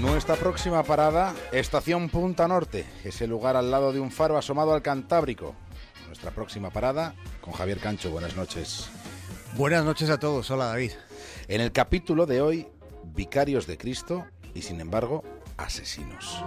Nuestra próxima parada, Estación Punta Norte, ese lugar al lado de un faro asomado al Cantábrico. Nuestra próxima parada con Javier Cancho. Buenas noches. Buenas noches a todos. Hola David. En el capítulo de hoy, Vicarios de Cristo y sin embargo, asesinos.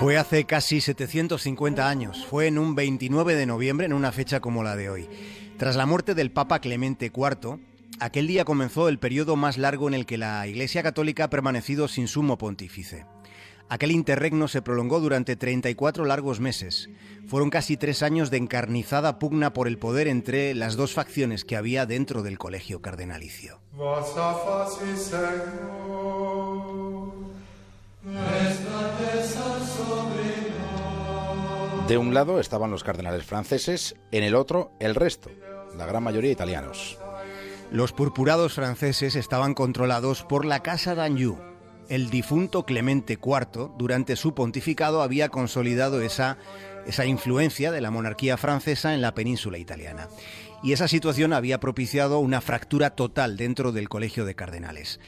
Fue hace casi 750 años, fue en un 29 de noviembre, en una fecha como la de hoy. Tras la muerte del Papa Clemente IV, aquel día comenzó el periodo más largo en el que la Iglesia Católica ha permanecido sin sumo pontífice. Aquel interregno se prolongó durante 34 largos meses. Fueron casi tres años de encarnizada pugna por el poder entre las dos facciones que había dentro del colegio cardenalicio. De un lado estaban los cardenales franceses, en el otro el resto, la gran mayoría italianos. Los purpurados franceses estaban controlados por la Casa d'Anjou. El difunto Clemente IV, durante su pontificado, había consolidado esa, esa influencia de la monarquía francesa en la península italiana. Y esa situación había propiciado una fractura total dentro del Colegio de Cardenales.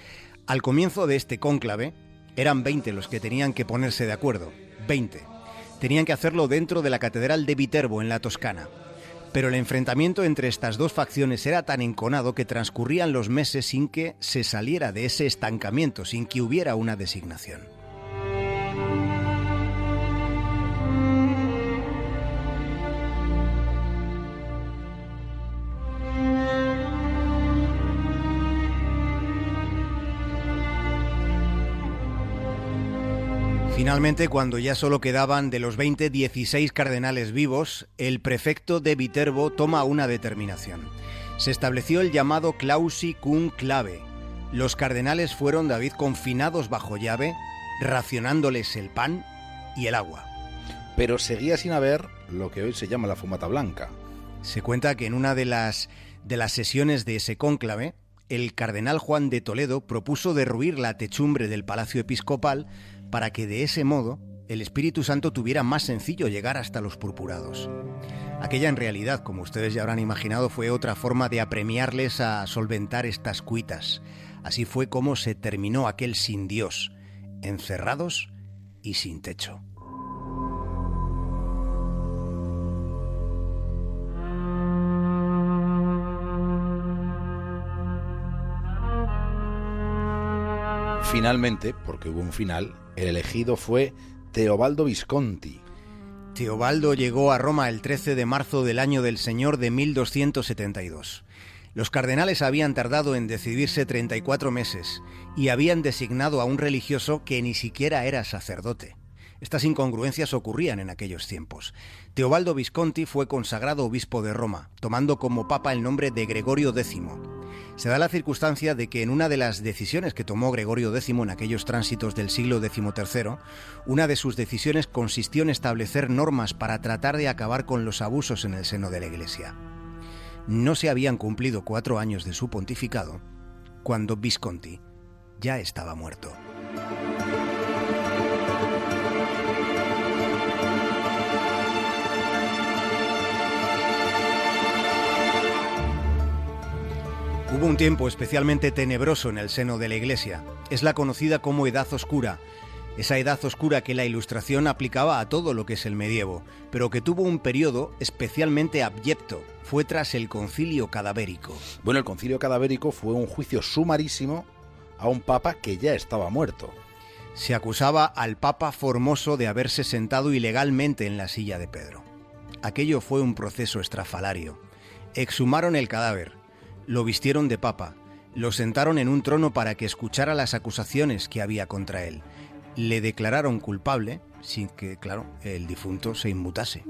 Al comienzo de este cónclave, eran 20 los que tenían que ponerse de acuerdo. 20 tenían que hacerlo dentro de la Catedral de Viterbo, en la Toscana. Pero el enfrentamiento entre estas dos facciones era tan enconado que transcurrían los meses sin que se saliera de ese estancamiento, sin que hubiera una designación. Finalmente, cuando ya solo quedaban de los 20, 16 cardenales vivos, el prefecto de Viterbo toma una determinación. Se estableció el llamado clausi cum clave. Los cardenales fueron, David, confinados bajo llave, racionándoles el pan y el agua. Pero seguía sin haber lo que hoy se llama la fumata blanca. Se cuenta que en una de las, de las sesiones de ese cónclave, el cardenal Juan de Toledo propuso derruir la techumbre del palacio episcopal para que de ese modo el Espíritu Santo tuviera más sencillo llegar hasta los purpurados. Aquella en realidad, como ustedes ya habrán imaginado, fue otra forma de apremiarles a solventar estas cuitas. Así fue como se terminó aquel sin Dios, encerrados y sin techo. Finalmente, porque hubo un final, el elegido fue Teobaldo Visconti. Teobaldo llegó a Roma el 13 de marzo del año del Señor de 1272. Los cardenales habían tardado en decidirse 34 meses y habían designado a un religioso que ni siquiera era sacerdote. Estas incongruencias ocurrían en aquellos tiempos. Teobaldo Visconti fue consagrado obispo de Roma, tomando como papa el nombre de Gregorio X. Se da la circunstancia de que en una de las decisiones que tomó Gregorio X en aquellos tránsitos del siglo XIII, una de sus decisiones consistió en establecer normas para tratar de acabar con los abusos en el seno de la Iglesia. No se habían cumplido cuatro años de su pontificado cuando Visconti ya estaba muerto. Hubo un tiempo especialmente tenebroso en el seno de la Iglesia. Es la conocida como Edad Oscura, esa edad oscura que la Ilustración aplicaba a todo lo que es el medievo, pero que tuvo un periodo especialmente abyecto. Fue tras el concilio cadavérico. Bueno, el concilio cadavérico fue un juicio sumarísimo a un papa que ya estaba muerto. Se acusaba al papa Formoso de haberse sentado ilegalmente en la silla de Pedro. Aquello fue un proceso estrafalario. Exhumaron el cadáver, lo vistieron de papa, lo sentaron en un trono para que escuchara las acusaciones que había contra él. Le declararon culpable sin que, claro, el difunto se inmutase.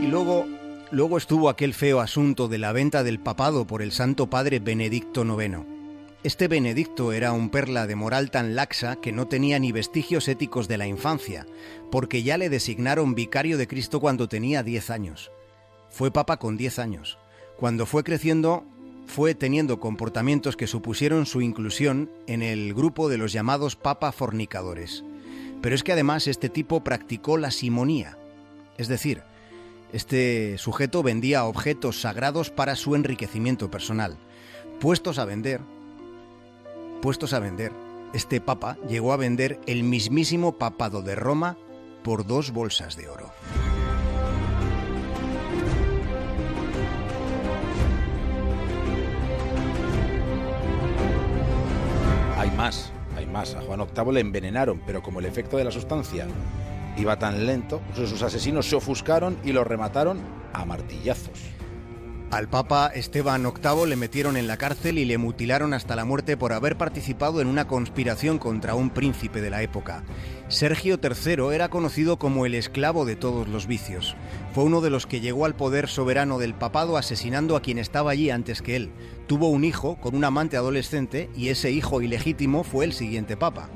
Y luego, luego estuvo aquel feo asunto de la venta del papado por el Santo Padre Benedicto IX. Este Benedicto era un perla de moral tan laxa que no tenía ni vestigios éticos de la infancia, porque ya le designaron vicario de Cristo cuando tenía 10 años. Fue papa con 10 años. Cuando fue creciendo, fue teniendo comportamientos que supusieron su inclusión en el grupo de los llamados papa fornicadores. Pero es que además este tipo practicó la simonía, es decir, este sujeto vendía objetos sagrados para su enriquecimiento personal. Puestos a vender, puestos a vender, este papa llegó a vender el mismísimo papado de Roma por dos bolsas de oro. Hay más, hay más. A Juan VIII le envenenaron, pero como el efecto de la sustancia iba tan lento, pues sus asesinos se ofuscaron y lo remataron a martillazos. Al Papa Esteban VIII le metieron en la cárcel y le mutilaron hasta la muerte por haber participado en una conspiración contra un príncipe de la época. Sergio III era conocido como el esclavo de todos los vicios. Fue uno de los que llegó al poder soberano del papado asesinando a quien estaba allí antes que él. Tuvo un hijo con un amante adolescente y ese hijo ilegítimo fue el siguiente papa.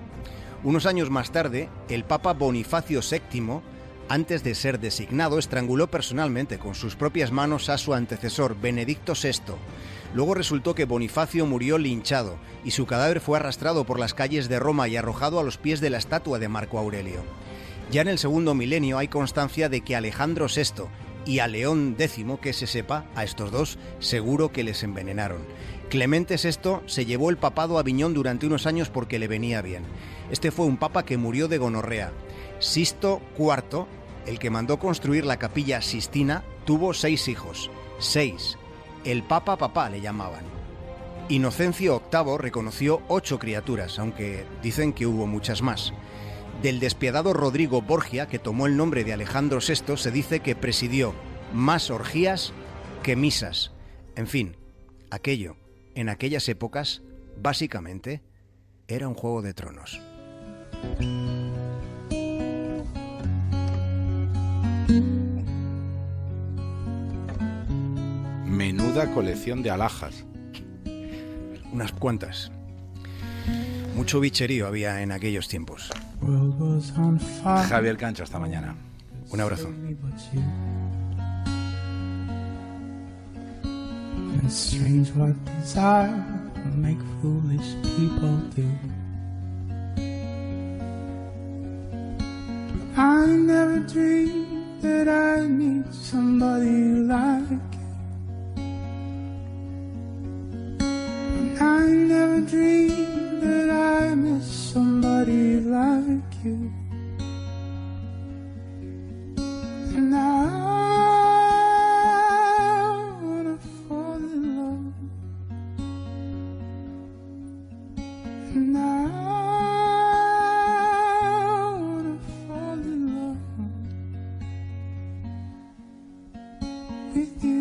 Unos años más tarde, el Papa Bonifacio VII antes de ser designado, estranguló personalmente con sus propias manos a su antecesor, Benedicto VI. Luego resultó que Bonifacio murió linchado y su cadáver fue arrastrado por las calles de Roma y arrojado a los pies de la estatua de Marco Aurelio. Ya en el segundo milenio hay constancia de que Alejandro VI y a León X, que se sepa, a estos dos seguro que les envenenaron. Clemente VI se llevó el papado a Aviñón durante unos años porque le venía bien. Este fue un papa que murió de gonorrea. Sisto IV, el que mandó construir la capilla Sistina, tuvo seis hijos. Seis. El Papa Papá le llamaban. Inocencio VIII reconoció ocho criaturas, aunque dicen que hubo muchas más. Del despiadado Rodrigo Borgia, que tomó el nombre de Alejandro VI, se dice que presidió más orgías que misas. En fin, aquello, en aquellas épocas, básicamente, era un juego de tronos. Menuda colección de alhajas. Unas cuantas. Mucho bicherío había en aquellos tiempos. Javier Cancho, hasta mañana. Un abrazo. strange what desire make foolish people do. I never dreamed that I need somebody like never dreamed that I miss somebody like you. And I wanna fall in love. And I wanna fall in love. With you.